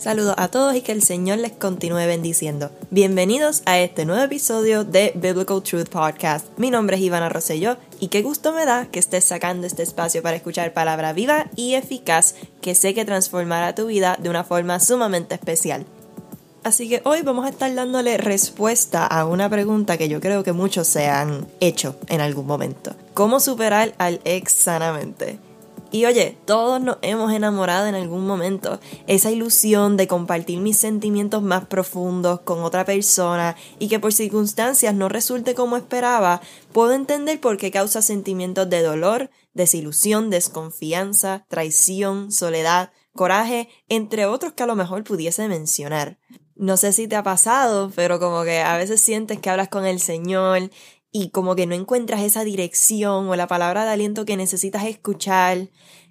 Saludos a todos y que el Señor les continúe bendiciendo. Bienvenidos a este nuevo episodio de Biblical Truth Podcast. Mi nombre es Ivana Rosselló y qué gusto me da que estés sacando este espacio para escuchar palabra viva y eficaz que sé que transformará tu vida de una forma sumamente especial. Así que hoy vamos a estar dándole respuesta a una pregunta que yo creo que muchos se han hecho en algún momento. ¿Cómo superar al ex sanamente? Y oye, todos nos hemos enamorado en algún momento. Esa ilusión de compartir mis sentimientos más profundos con otra persona y que por circunstancias no resulte como esperaba, puedo entender por qué causa sentimientos de dolor, desilusión, desconfianza, traición, soledad, coraje, entre otros que a lo mejor pudiese mencionar. No sé si te ha pasado, pero como que a veces sientes que hablas con el Señor y como que no encuentras esa dirección o la palabra de aliento que necesitas escuchar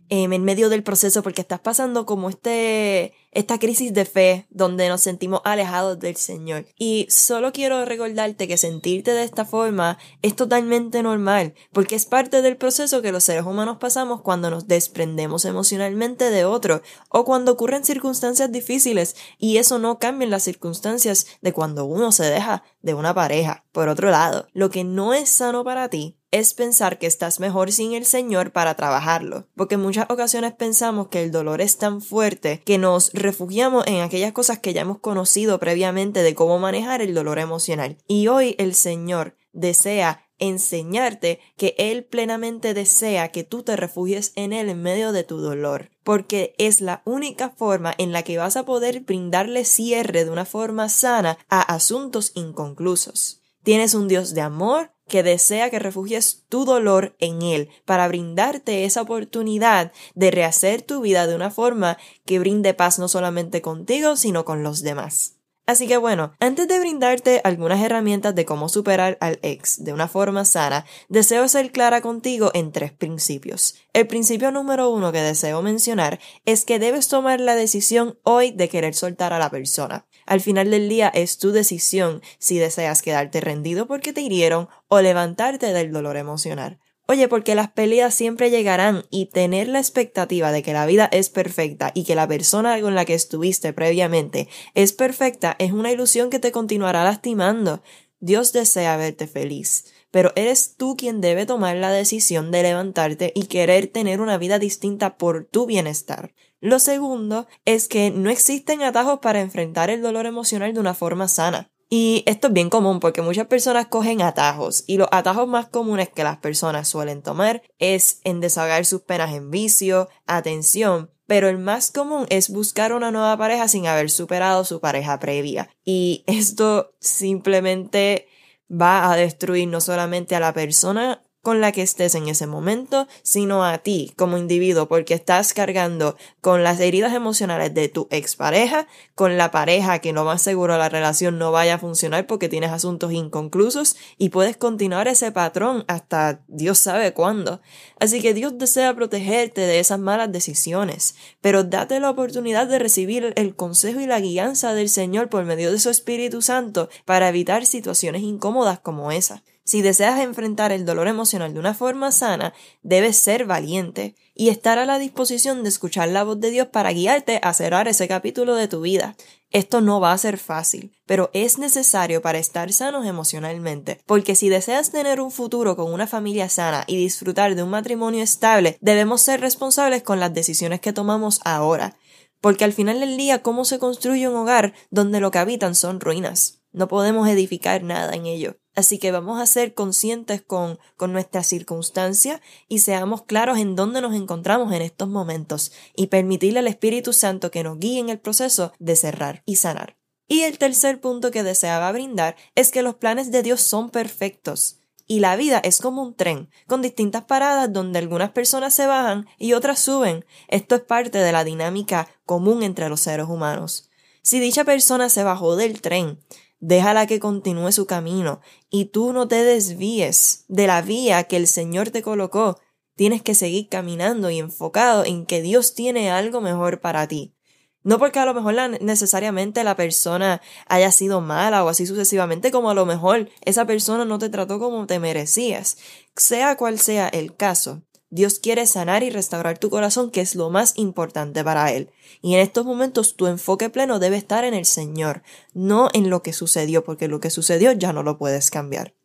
em, en medio del proceso porque estás pasando como este esta crisis de fe donde nos sentimos alejados del Señor. Y solo quiero recordarte que sentirte de esta forma es totalmente normal, porque es parte del proceso que los seres humanos pasamos cuando nos desprendemos emocionalmente de otro o cuando ocurren circunstancias difíciles y eso no cambia en las circunstancias de cuando uno se deja de una pareja. Por otro lado, lo que no es sano para ti es pensar que estás mejor sin el Señor para trabajarlo, porque en muchas ocasiones pensamos que el dolor es tan fuerte que nos refugiamos en aquellas cosas que ya hemos conocido previamente de cómo manejar el dolor emocional. Y hoy el Señor desea enseñarte que Él plenamente desea que tú te refugies en Él en medio de tu dolor, porque es la única forma en la que vas a poder brindarle cierre de una forma sana a asuntos inconclusos. Tienes un Dios de amor, que desea que refugies tu dolor en Él para brindarte esa oportunidad de rehacer tu vida de una forma que brinde paz no solamente contigo, sino con los demás. Así que bueno, antes de brindarte algunas herramientas de cómo superar al ex de una forma sana, deseo ser clara contigo en tres principios. El principio número uno que deseo mencionar es que debes tomar la decisión hoy de querer soltar a la persona. Al final del día es tu decisión si deseas quedarte rendido porque te hirieron o levantarte del dolor emocional. Oye, porque las peleas siempre llegarán y tener la expectativa de que la vida es perfecta y que la persona con la que estuviste previamente es perfecta es una ilusión que te continuará lastimando. Dios desea verte feliz, pero eres tú quien debe tomar la decisión de levantarte y querer tener una vida distinta por tu bienestar. Lo segundo es que no existen atajos para enfrentar el dolor emocional de una forma sana. Y esto es bien común porque muchas personas cogen atajos y los atajos más comunes que las personas suelen tomar es en desahogar sus penas en vicio, atención, pero el más común es buscar una nueva pareja sin haber superado su pareja previa. Y esto simplemente va a destruir no solamente a la persona con la que estés en ese momento, sino a ti como individuo, porque estás cargando con las heridas emocionales de tu expareja, con la pareja que no más seguro la relación no vaya a funcionar porque tienes asuntos inconclusos y puedes continuar ese patrón hasta Dios sabe cuándo. Así que Dios desea protegerte de esas malas decisiones, pero date la oportunidad de recibir el consejo y la guianza del Señor por medio de su Espíritu Santo para evitar situaciones incómodas como esa. Si deseas enfrentar el dolor emocional de una forma sana, debes ser valiente y estar a la disposición de escuchar la voz de Dios para guiarte a cerrar ese capítulo de tu vida. Esto no va a ser fácil, pero es necesario para estar sanos emocionalmente, porque si deseas tener un futuro con una familia sana y disfrutar de un matrimonio estable, debemos ser responsables con las decisiones que tomamos ahora, porque al final del día, ¿cómo se construye un hogar donde lo que habitan son ruinas? No podemos edificar nada en ello. Así que vamos a ser conscientes con, con nuestra circunstancia y seamos claros en dónde nos encontramos en estos momentos y permitirle al Espíritu Santo que nos guíe en el proceso de cerrar y sanar. Y el tercer punto que deseaba brindar es que los planes de Dios son perfectos. Y la vida es como un tren, con distintas paradas donde algunas personas se bajan y otras suben. Esto es parte de la dinámica común entre los seres humanos. Si dicha persona se bajó del tren, déjala que continúe su camino y tú no te desvíes de la vía que el Señor te colocó. Tienes que seguir caminando y enfocado en que Dios tiene algo mejor para ti. No porque a lo mejor necesariamente la persona haya sido mala o así sucesivamente, como a lo mejor esa persona no te trató como te merecías. Sea cual sea el caso, Dios quiere sanar y restaurar tu corazón, que es lo más importante para Él. Y en estos momentos tu enfoque pleno debe estar en el Señor, no en lo que sucedió, porque lo que sucedió ya no lo puedes cambiar.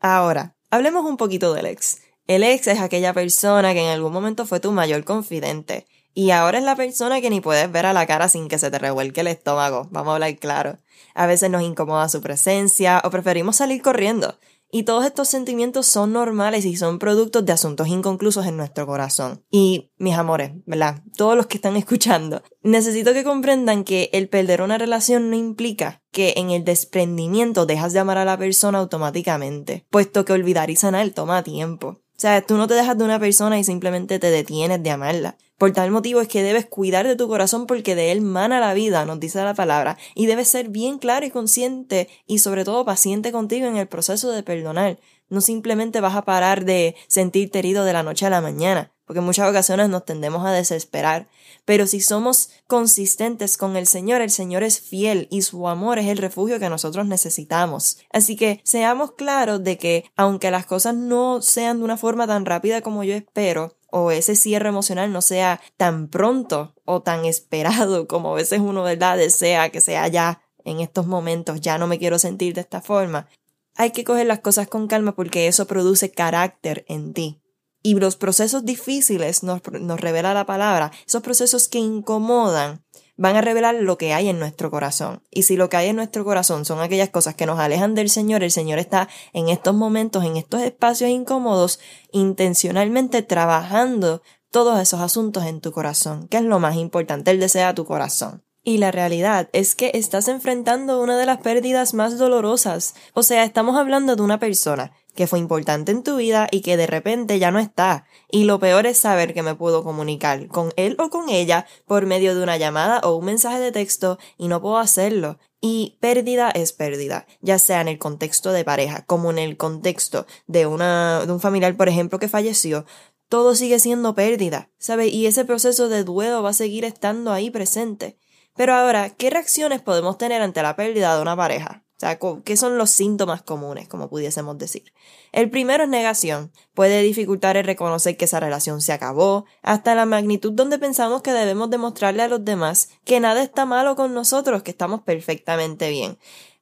Ahora, hablemos un poquito del ex. El ex es aquella persona que en algún momento fue tu mayor confidente. Y ahora es la persona que ni puedes ver a la cara sin que se te revuelque el estómago, vamos a hablar claro. A veces nos incomoda su presencia o preferimos salir corriendo. Y todos estos sentimientos son normales y son productos de asuntos inconclusos en nuestro corazón. Y mis amores, ¿verdad? Todos los que están escuchando, necesito que comprendan que el perder una relación no implica que en el desprendimiento dejas de amar a la persona automáticamente, puesto que olvidar y sanar toma tiempo. O sea, tú no te dejas de una persona y simplemente te detienes de amarla. Por tal motivo es que debes cuidar de tu corazón porque de él mana la vida, nos dice la palabra, y debes ser bien claro y consciente y sobre todo paciente contigo en el proceso de perdonar. No simplemente vas a parar de sentirte herido de la noche a la mañana, porque en muchas ocasiones nos tendemos a desesperar. Pero si somos consistentes con el Señor, el Señor es fiel y su amor es el refugio que nosotros necesitamos. Así que seamos claros de que aunque las cosas no sean de una forma tan rápida como yo espero, o ese cierre emocional no sea tan pronto o tan esperado como a veces uno, ¿verdad?, desea que sea ya en estos momentos, ya no me quiero sentir de esta forma. Hay que coger las cosas con calma porque eso produce carácter en ti. Y los procesos difíciles nos, nos revela la palabra, esos procesos que incomodan, van a revelar lo que hay en nuestro corazón. Y si lo que hay en nuestro corazón son aquellas cosas que nos alejan del Señor, el Señor está en estos momentos, en estos espacios incómodos, intencionalmente trabajando todos esos asuntos en tu corazón, que es lo más importante, Él desea tu corazón. Y la realidad es que estás enfrentando una de las pérdidas más dolorosas. O sea, estamos hablando de una persona que fue importante en tu vida y que de repente ya no está. Y lo peor es saber que me puedo comunicar con él o con ella por medio de una llamada o un mensaje de texto y no puedo hacerlo. Y pérdida es pérdida, ya sea en el contexto de pareja como en el contexto de, una, de un familiar, por ejemplo, que falleció. Todo sigue siendo pérdida, ¿sabes? Y ese proceso de duelo va a seguir estando ahí presente. Pero ahora, ¿qué reacciones podemos tener ante la pérdida de una pareja? O sea, ¿qué son los síntomas comunes, como pudiésemos decir? El primero es negación. Puede dificultar el reconocer que esa relación se acabó, hasta la magnitud donde pensamos que debemos demostrarle a los demás que nada está malo con nosotros, que estamos perfectamente bien.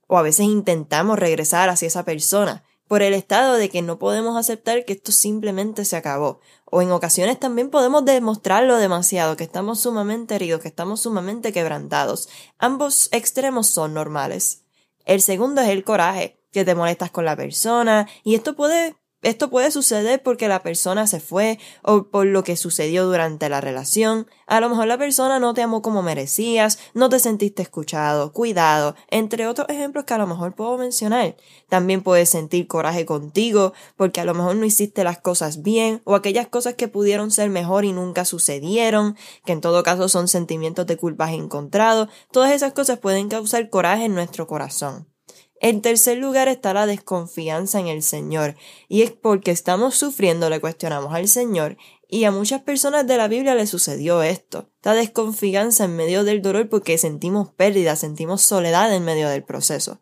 O a veces intentamos regresar hacia esa persona, por el estado de que no podemos aceptar que esto simplemente se acabó. O en ocasiones también podemos demostrarlo demasiado, que estamos sumamente heridos, que estamos sumamente quebrantados. Ambos extremos son normales. El segundo es el coraje, que te molestas con la persona y esto puede esto puede suceder porque la persona se fue o por lo que sucedió durante la relación. A lo mejor la persona no te amó como merecías, no te sentiste escuchado, cuidado, entre otros ejemplos que a lo mejor puedo mencionar. También puedes sentir coraje contigo porque a lo mejor no hiciste las cosas bien o aquellas cosas que pudieron ser mejor y nunca sucedieron, que en todo caso son sentimientos de culpas encontrados. Todas esas cosas pueden causar coraje en nuestro corazón. En tercer lugar está la desconfianza en el Señor, y es porque estamos sufriendo, le cuestionamos al Señor, y a muchas personas de la Biblia le sucedió esto, esta desconfianza en medio del dolor porque sentimos pérdida, sentimos soledad en medio del proceso.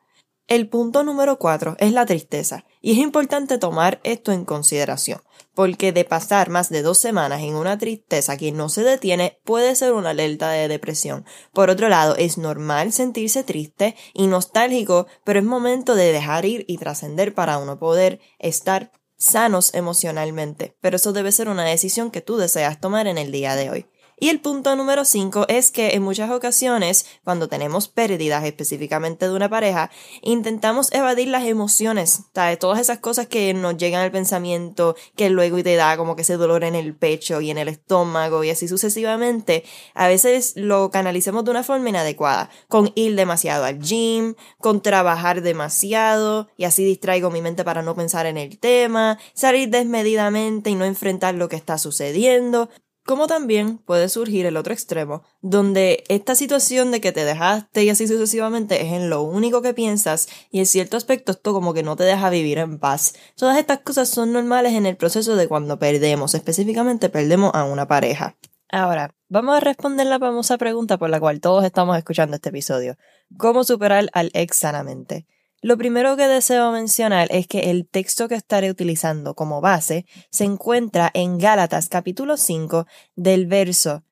El punto número cuatro es la tristeza, y es importante tomar esto en consideración porque de pasar más de dos semanas en una tristeza que no se detiene puede ser una alerta de depresión. Por otro lado, es normal sentirse triste y nostálgico, pero es momento de dejar ir y trascender para uno poder estar sanos emocionalmente. Pero eso debe ser una decisión que tú deseas tomar en el día de hoy. Y el punto número 5 es que en muchas ocasiones, cuando tenemos pérdidas específicamente de una pareja, intentamos evadir las emociones, todas esas cosas que nos llegan al pensamiento, que luego te da como que ese dolor en el pecho y en el estómago y así sucesivamente, a veces lo canalicemos de una forma inadecuada, con ir demasiado al gym, con trabajar demasiado y así distraigo mi mente para no pensar en el tema, salir desmedidamente y no enfrentar lo que está sucediendo, como también puede surgir el otro extremo, donde esta situación de que te dejaste y así sucesivamente es en lo único que piensas y en cierto aspecto esto como que no te deja vivir en paz. Todas estas cosas son normales en el proceso de cuando perdemos, específicamente perdemos a una pareja. Ahora, vamos a responder la famosa pregunta por la cual todos estamos escuchando este episodio. ¿Cómo superar al ex sanamente? Lo primero que deseo mencionar es que el texto que estaré utilizando como base se encuentra en Gálatas capítulo 5 del verso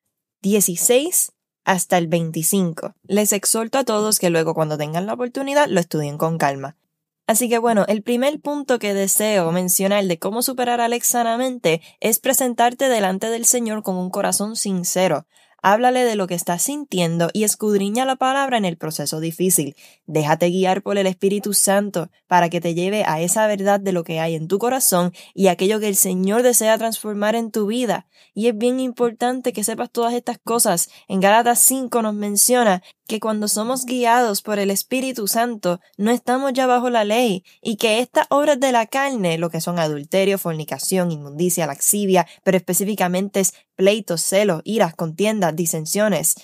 16 hasta el 25. Les exhorto a todos que luego cuando tengan la oportunidad lo estudien con calma. Así que bueno, el primer punto que deseo mencionar de cómo superar a Alex sanamente es presentarte delante del Señor con un corazón sincero, Háblale de lo que estás sintiendo y escudriña la palabra en el proceso difícil. Déjate guiar por el Espíritu Santo para que te lleve a esa verdad de lo que hay en tu corazón y aquello que el Señor desea transformar en tu vida. Y es bien importante que sepas todas estas cosas. En Gálatas 5 nos menciona que cuando somos guiados por el Espíritu Santo no estamos ya bajo la ley y que estas obras de la carne, lo que son adulterio, fornicación, inmundicia, laxivia, pero específicamente es pleitos, celos, iras, contiendas, disensiones,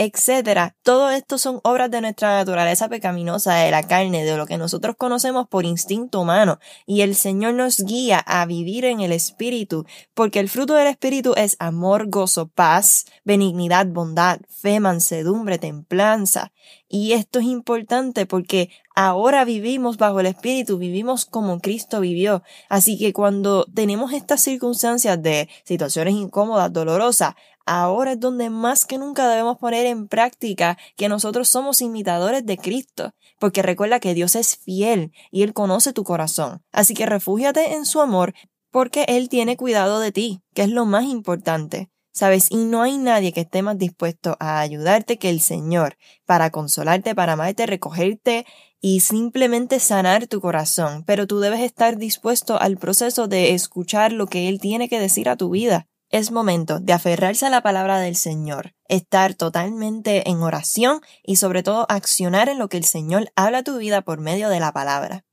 etcétera. Todo esto son obras de nuestra naturaleza pecaminosa, de la carne, de lo que nosotros conocemos por instinto humano. Y el Señor nos guía a vivir en el Espíritu, porque el fruto del Espíritu es amor, gozo, paz, benignidad, bondad, fe, mansedumbre, templanza. Y esto es importante porque ahora vivimos bajo el Espíritu, vivimos como Cristo vivió. Así que cuando tenemos estas circunstancias de situaciones incómodas, dolorosas, ahora es donde más que nunca debemos poner en práctica que nosotros somos imitadores de Cristo, porque recuerda que Dios es fiel y Él conoce tu corazón. Así que refúgiate en su amor porque Él tiene cuidado de ti, que es lo más importante. ¿Sabes? Y no hay nadie que esté más dispuesto a ayudarte que el Señor, para consolarte, para amarte, recogerte y simplemente sanar tu corazón. Pero tú debes estar dispuesto al proceso de escuchar lo que Él tiene que decir a tu vida. Es momento de aferrarse a la palabra del Señor, estar totalmente en oración y sobre todo accionar en lo que el Señor habla a tu vida por medio de la palabra.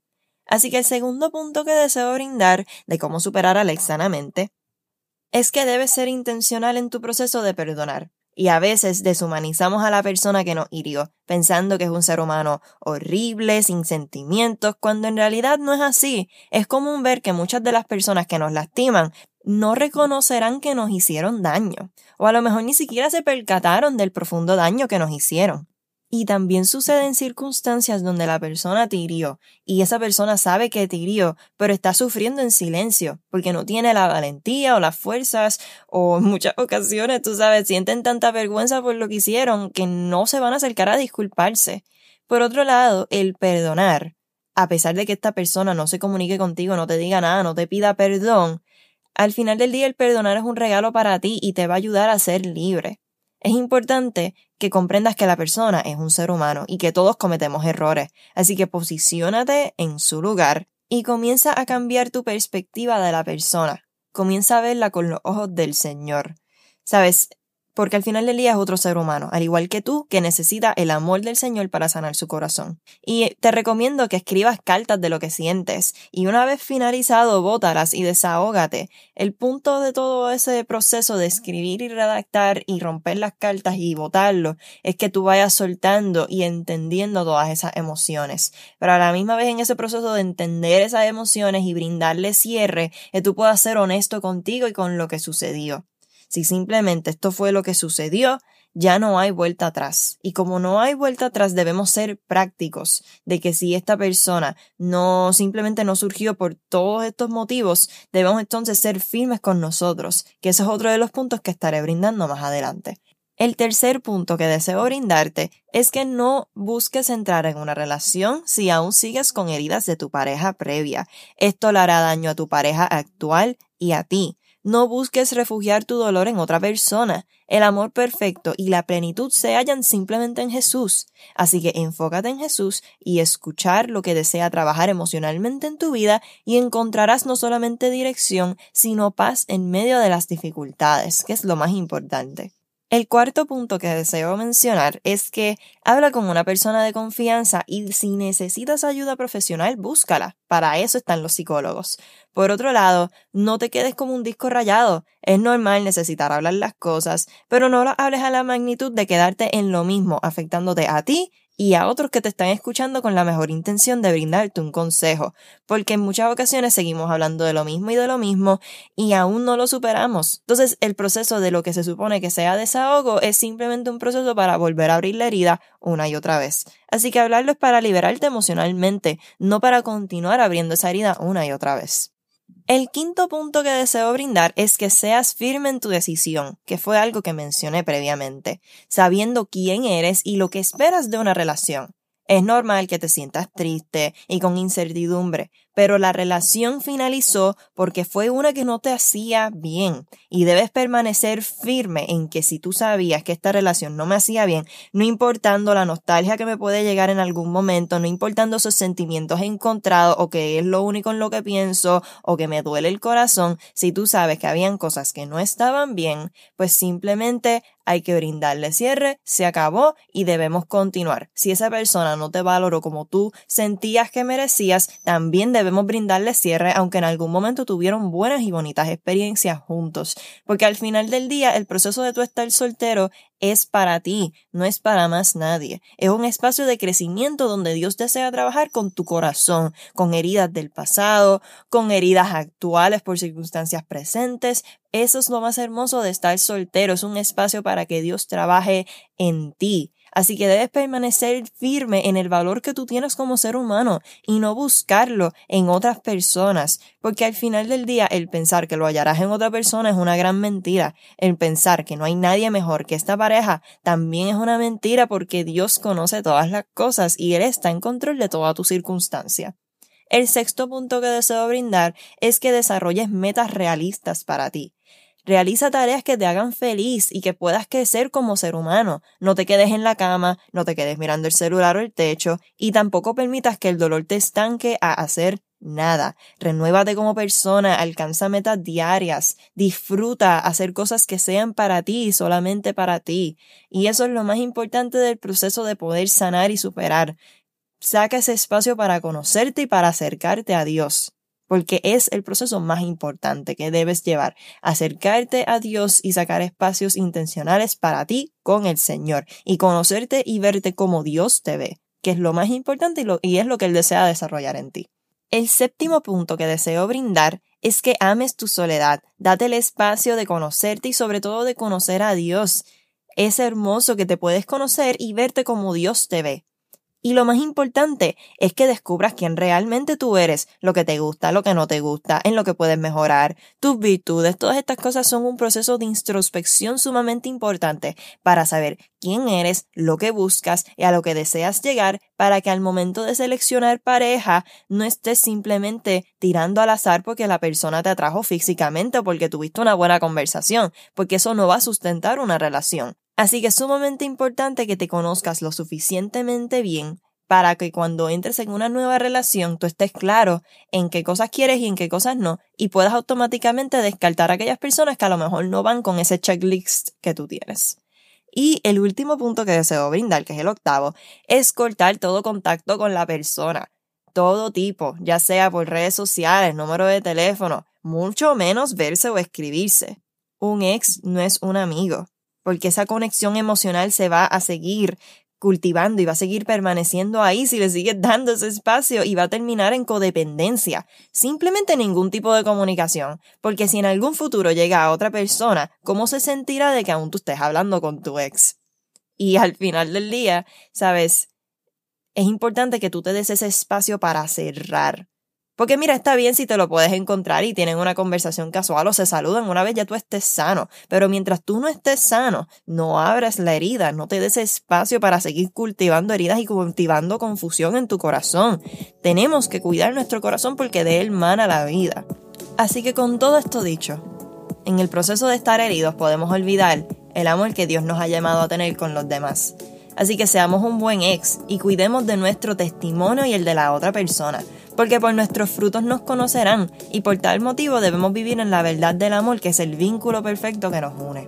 Así que el segundo punto que deseo brindar de cómo superar a Alex sanamente es que debes ser intencional en tu proceso de perdonar. Y a veces deshumanizamos a la persona que nos hirió, pensando que es un ser humano horrible, sin sentimientos, cuando en realidad no es así. Es común ver que muchas de las personas que nos lastiman no reconocerán que nos hicieron daño, o a lo mejor ni siquiera se percataron del profundo daño que nos hicieron. Y también sucede en circunstancias donde la persona te hirió y esa persona sabe que te hirió, pero está sufriendo en silencio porque no tiene la valentía o las fuerzas o en muchas ocasiones, tú sabes, sienten tanta vergüenza por lo que hicieron que no se van a acercar a disculparse. Por otro lado, el perdonar, a pesar de que esta persona no se comunique contigo, no te diga nada, no te pida perdón, al final del día el perdonar es un regalo para ti y te va a ayudar a ser libre. Es importante que comprendas que la persona es un ser humano y que todos cometemos errores, así que posiciónate en su lugar y comienza a cambiar tu perspectiva de la persona. Comienza a verla con los ojos del Señor. Sabes, porque al final del día es otro ser humano, al igual que tú, que necesita el amor del Señor para sanar su corazón. Y te recomiendo que escribas cartas de lo que sientes, y una vez finalizado, bótalas y desahógate. El punto de todo ese proceso de escribir y redactar y romper las cartas y botarlo es que tú vayas soltando y entendiendo todas esas emociones. Pero a la misma vez en ese proceso de entender esas emociones y brindarle cierre, que tú puedas ser honesto contigo y con lo que sucedió. Si simplemente esto fue lo que sucedió, ya no hay vuelta atrás. Y como no hay vuelta atrás, debemos ser prácticos de que si esta persona no simplemente no surgió por todos estos motivos, debemos entonces ser firmes con nosotros, que ese es otro de los puntos que estaré brindando más adelante. El tercer punto que deseo brindarte es que no busques entrar en una relación si aún sigues con heridas de tu pareja previa. Esto le hará daño a tu pareja actual y a ti. No busques refugiar tu dolor en otra persona. El amor perfecto y la plenitud se hallan simplemente en Jesús. Así que enfócate en Jesús y escuchar lo que desea trabajar emocionalmente en tu vida y encontrarás no solamente dirección, sino paz en medio de las dificultades, que es lo más importante. El cuarto punto que deseo mencionar es que habla con una persona de confianza y si necesitas ayuda profesional, búscala. Para eso están los psicólogos. Por otro lado, no te quedes como un disco rayado. Es normal necesitar hablar las cosas, pero no lo hables a la magnitud de quedarte en lo mismo, afectándote a ti y a otros que te están escuchando con la mejor intención de brindarte un consejo, porque en muchas ocasiones seguimos hablando de lo mismo y de lo mismo y aún no lo superamos. Entonces el proceso de lo que se supone que sea desahogo es simplemente un proceso para volver a abrir la herida una y otra vez. Así que hablarlo es para liberarte emocionalmente, no para continuar abriendo esa herida una y otra vez. El quinto punto que deseo brindar es que seas firme en tu decisión, que fue algo que mencioné previamente, sabiendo quién eres y lo que esperas de una relación. Es normal que te sientas triste y con incertidumbre, pero la relación finalizó porque fue una que no te hacía bien y debes permanecer firme en que si tú sabías que esta relación no me hacía bien, no importando la nostalgia que me puede llegar en algún momento, no importando esos sentimientos encontrados o que es lo único en lo que pienso o que me duele el corazón, si tú sabes que habían cosas que no estaban bien, pues simplemente hay que brindarle cierre, se acabó y debemos continuar. Si esa persona no te valoró como tú sentías que merecías, también debes debemos brindarle cierre, aunque en algún momento tuvieron buenas y bonitas experiencias juntos. Porque al final del día, el proceso de tu estar soltero es para ti, no es para más nadie. Es un espacio de crecimiento donde Dios desea trabajar con tu corazón, con heridas del pasado, con heridas actuales por circunstancias presentes. Eso es lo más hermoso de estar soltero. Es un espacio para que Dios trabaje en ti. Así que debes permanecer firme en el valor que tú tienes como ser humano y no buscarlo en otras personas, porque al final del día el pensar que lo hallarás en otra persona es una gran mentira. El pensar que no hay nadie mejor que esta pareja también es una mentira porque Dios conoce todas las cosas y Él está en control de toda tu circunstancia. El sexto punto que deseo brindar es que desarrolles metas realistas para ti. Realiza tareas que te hagan feliz y que puedas crecer como ser humano. No te quedes en la cama, no te quedes mirando el celular o el techo y tampoco permitas que el dolor te estanque a hacer nada. Renuévate como persona, alcanza metas diarias, disfruta hacer cosas que sean para ti solamente para ti. Y eso es lo más importante del proceso de poder sanar y superar. Saca ese espacio para conocerte y para acercarte a Dios porque es el proceso más importante que debes llevar, acercarte a Dios y sacar espacios intencionales para ti con el Señor y conocerte y verte como Dios te ve, que es lo más importante y, es lo que Él desea desarrollar en ti. El séptimo punto que deseo brindar es que ames tu soledad, date el espacio de conocerte y sobre todo de conocer a Dios. Es hermoso que te puedes conocer y verte como Dios te ve. Y lo más importante es que descubras quién realmente tú eres, lo que te gusta, lo que no te gusta, en lo que puedes mejorar, tus virtudes. Todas estas cosas son un proceso de introspección sumamente importante para saber quién eres, lo que buscas y a lo que deseas llegar para que al momento de seleccionar pareja no estés simplemente tirando al azar porque la persona te atrajo físicamente o porque tuviste una buena conversación, porque eso no va a sustentar una relación. Así que es sumamente importante que te conozcas lo suficientemente bien para que cuando entres en una nueva relación tú estés claro en qué cosas quieres y en qué cosas no y puedas automáticamente descartar a aquellas personas que a lo mejor no van con ese checklist que tú tienes. Y el último punto que deseo brindar, que es el octavo, es cortar todo contacto con la persona. Todo tipo, ya sea por redes sociales, número de teléfono, mucho menos verse o escribirse. Un ex no es un amigo porque esa conexión emocional se va a seguir cultivando y va a seguir permaneciendo ahí si le sigues dando ese espacio y va a terminar en codependencia. Simplemente ningún tipo de comunicación, porque si en algún futuro llega a otra persona, ¿cómo se sentirá de que aún tú estés hablando con tu ex? Y al final del día, sabes, es importante que tú te des ese espacio para cerrar, porque mira, está bien si te lo puedes encontrar y tienen una conversación casual o se saludan una vez ya tú estés sano, pero mientras tú no estés sano, no abras la herida, no te des espacio para seguir cultivando heridas y cultivando confusión en tu corazón. Tenemos que cuidar nuestro corazón porque de él mana la vida. Así que con todo esto dicho, en el proceso de estar heridos podemos olvidar el amor que Dios nos ha llamado a tener con los demás. Así que seamos un buen ex y cuidemos de nuestro testimonio y el de la otra persona porque por nuestros frutos nos conocerán y por tal motivo debemos vivir en la verdad del amor que es el vínculo perfecto que nos une.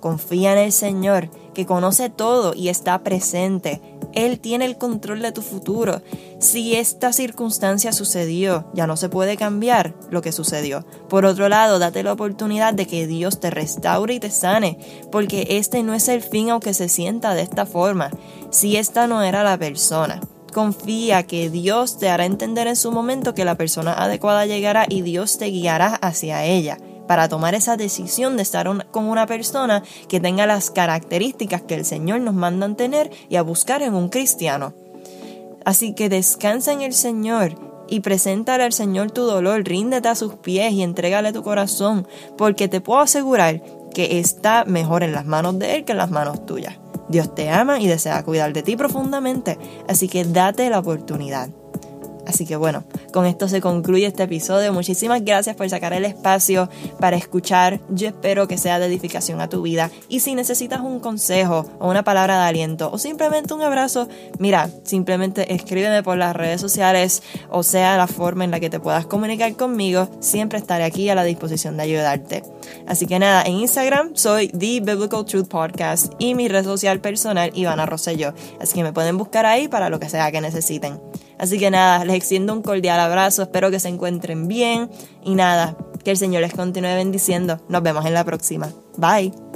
Confía en el Señor, que conoce todo y está presente. Él tiene el control de tu futuro. Si esta circunstancia sucedió, ya no se puede cambiar lo que sucedió. Por otro lado, date la oportunidad de que Dios te restaure y te sane, porque este no es el fin aunque se sienta de esta forma. Si esta no era la persona. Confía que Dios te hará entender en su momento que la persona adecuada llegará y Dios te guiará hacia ella para tomar esa decisión de estar con una persona que tenga las características que el Señor nos manda tener y a buscar en un cristiano. Así que descansa en el Señor y preséntale al Señor tu dolor, ríndete a sus pies y entrégale tu corazón, porque te puedo asegurar que está mejor en las manos de Él que en las manos tuyas. Dios te ama y desea cuidar de ti profundamente, así que date la oportunidad. Así que bueno, con esto se concluye este episodio. Muchísimas gracias por sacar el espacio para escuchar. Yo espero que sea de edificación a tu vida. Y si necesitas un consejo o una palabra de aliento o simplemente un abrazo, mira, simplemente escríbeme por las redes sociales o sea la forma en la que te puedas comunicar conmigo. Siempre estaré aquí a la disposición de ayudarte. Así que nada, en Instagram soy The Biblical Truth Podcast y mi red social personal Ivana Rosselló. Así que me pueden buscar ahí para lo que sea que necesiten. Así que nada, les extiendo un cordial abrazo, espero que se encuentren bien y nada, que el Señor les continúe bendiciendo. Nos vemos en la próxima. Bye.